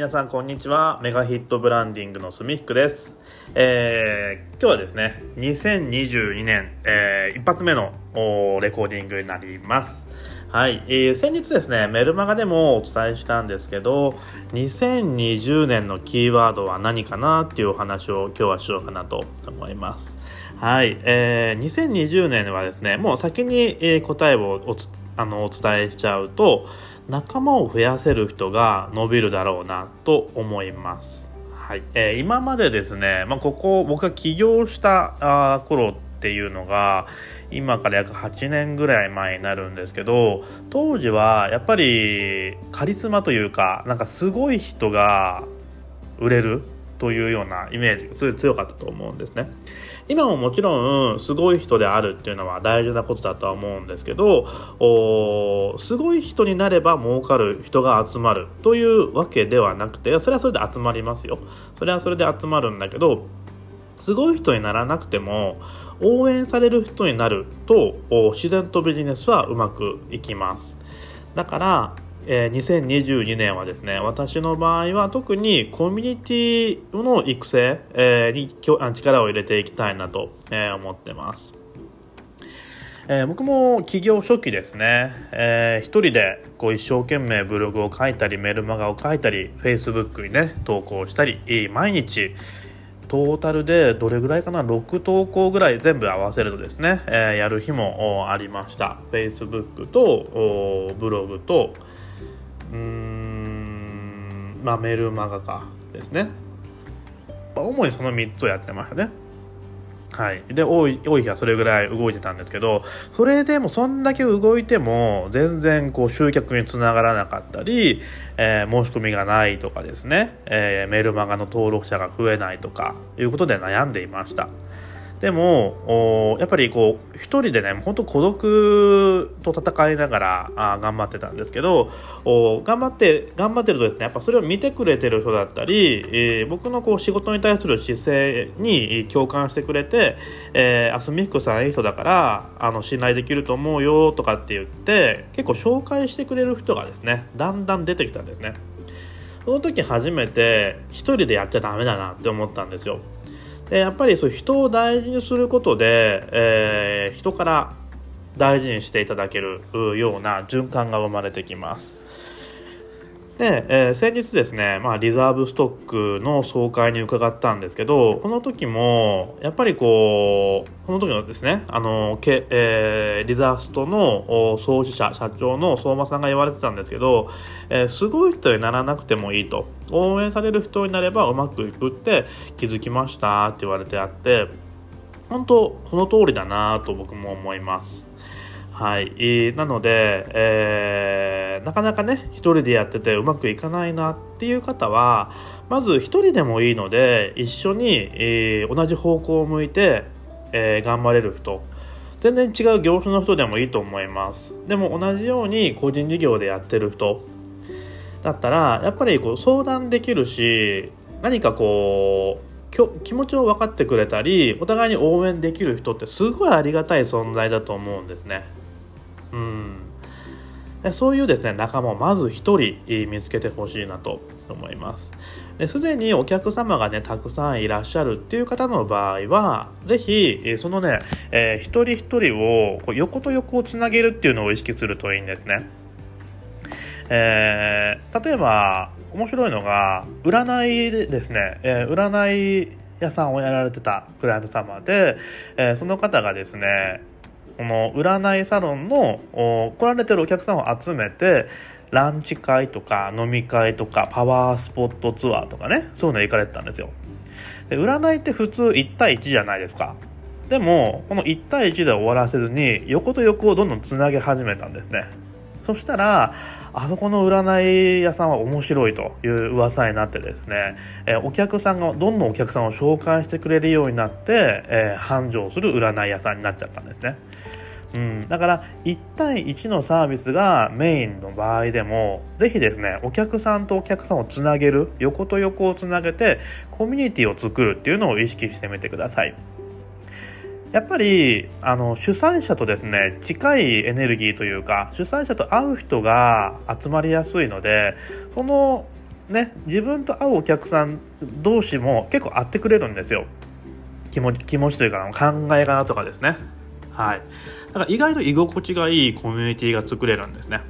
皆さんこんにちは。メガヒットブランディングのすみひくです、えー、今日はですね2022年、えー、一発目のレコーディングになります。はい、えー、先日ですねメルマガでもお伝えしたんですけど2020年のキーワードは何かなっていうお話を今日はしようかなと思います。はい、えー、2020年はですねもう先に、え、答えをおあのお伝えしちゃうと仲間を増やせる人が伸びるだろうなと思います。はいえー、今までですね、まあ、ここ僕が起業した頃っていうのが今から約8年ぐらい前になるんですけど当時はやっぱりカリスマというかなんかすごい人が売れるというようなイメージがすごい強かったと思うんですね。今ももちろんすごい人であるっていうのは大事なことだとは思うんですけどすごい人になれば儲かる人が集まるというわけではなくてそれはそれで集まりますよ。それはそれで集まるんだけどすごい人にならなくても応援される人になると自然とビジネスはうまくいきます。だからえー、2022年はですね私の場合は特にコミュニティの育成、えー、に力を入れていきたいなと、えー、思ってます。えー、僕も起業初期ですね、えー、一人でこう一生懸命ブログを書いたりメルマガを書いたりフェイスブックにね投稿したり毎日トータルでどれぐらいかな6投稿ぐらい全部合わせるとですね、えー、やる日もありました Facebook とブログとうーん。まあメルマガか。ですね。主にその3つをやってましたね。はい、で多い多い日はそれぐらい動いてたんですけどそれでもそんだけ動いても全然こう集客につながらなかったり、えー、申し込みがないとかですね、えー、メルマガの登録者が増えないとかいうことで悩んでいました。でもやっぱりこう一人でね本当孤独と戦いながらあ頑張ってたんですけど頑張って頑張ってるとですねやっぱそれを見てくれてる人だったり、えー、僕のこう仕事に対する姿勢に共感してくれて「え、あすみひこさんいい人だからあの信頼できると思うよ」とかって言って結構紹介してくれる人がですねだんだん出てきたんですね。その時初めて一人でやっちゃダメだなって思ったんですよ。でやっぱりそう人を大事にすることで、えー、人から大事にしていただけるような循環が生まれてきます。で、えー、先日ですね、まあ、リザーブストックの総会に伺ったんですけど、この時も、やっぱりこう、この時のですね、あの、けえー、リザーストの創始者、社長の相馬さんが言われてたんですけど、えー、すごい人にならなくてもいいと。応援される人になればうまくいくって気づきましたって言われてあって、本当、その通りだなと僕も思います。はい、えー、なので、えー、なかなかね一人でやっててうまくいかないなっていう方はまず一人でもいいので一緒に、えー、同じ方向を向いて、えー、頑張れる人。全然違う業種の人でもいいと思います。でも同じように個人事業でやってる人。だったらやっぱりこう相談できるし何かこう気持ちを分かってくれたりお互いに応援できる人ってすごいありがたい存在だと思うんですね。うん、そういうですね仲間をまず1人見つけてほしいなと思います。すでにお客様がねたくさんいらっしゃるっていう方の場合はぜひそのね、えー、一人一人をこう横と横をつなげるっていうのを意識するといいんですね。えー、例えば面白いのが占いでですね、えー、占い屋さんをやられてたクライアント様で、えー、その方がですねこの占いサロンの来られてるお客さんを集めてランチ会とか飲み会とかパワースポットツアーとかねそういうの行かれてたんですよ。で占いって普通1対1じゃないですか。でもこの1対1で終わらせずに横と横をどんどんつなげ始めたんですね。そしたらあそこの占い屋さんは面白いという噂になってですね、え、お客さんがどんどんお客さんを紹介してくれるようになって、え、繁盛する占い屋さんになっちゃったんですね。うん、だから1対1のサービスがメインの場合でもぜひですねお客さんとお客さんをつなげる横と横をつなげてコミュニティを作るっていうのを意識してみてください。やっぱりあの主催者とですね近いエネルギーというか主催者と会う人が集まりやすいのでそのね自分と会うお客さん同士も結構会ってくれるんですよ。気持ち気持ちというか考え方とかですね。はい。だから意外と居心地がいいコミュニティが作れるんですね。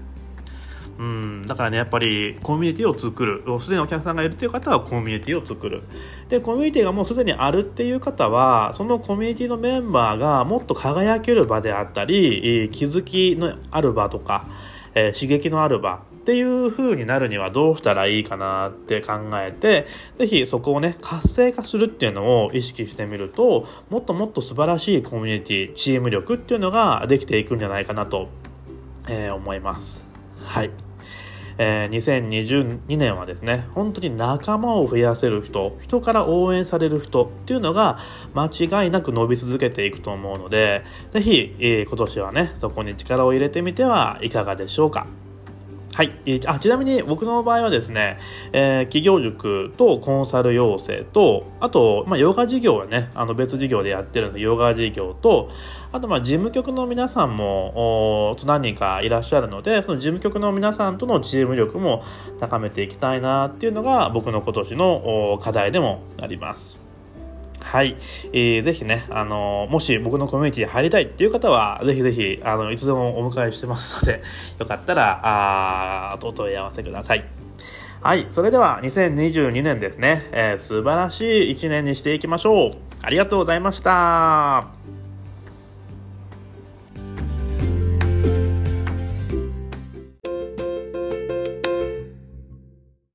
うん、だからねやっぱりコミュニティを作る。すでにお客さんがいるという方はコミュニティを作る。でコミュニティがもうすでにあるっていう方はそのコミュニティのメンバーがもっと輝ける場であったり気づきのある場とか、えー、刺激のある場っていう風になるにはどうしたらいいかなって考えて、ぜひそこをね、活性化するっていうのを意識してみると、もっともっと素晴らしいコミュニティ、チーム力っていうのができていくんじゃないかなと、えー、思います。はい。えー、2022年はですね、本当に仲間を増やせる人、人から応援される人っていうのが間違いなく伸び続けていくと思うので、是非、えー、今年はね、そこに力を入れてみてはいかがでしょうか。はい。えー、あちなみに僕の場合はですね、えー、企業塾とコンサル養成と、あと、まあ、ヨガ事業はね、あの別事業でやってるので、ヨガ事業と、あと、まあ、事務局の皆さんも、何人かいらっしゃるので、その事務局の皆さんとのチーム力も高めていきたいなっていうのが、僕の今年の課題でもあります。はい。えー、ぜひね、あのー、もし僕のコミュニティに入りたいっていう方は、ぜひぜひ、あの、いつでもお迎えしてますので、よかったら、あお問い合わせください。はい。それでは、2022年ですね、えー、素晴らしい1年にしていきましょう。ありがとうございました。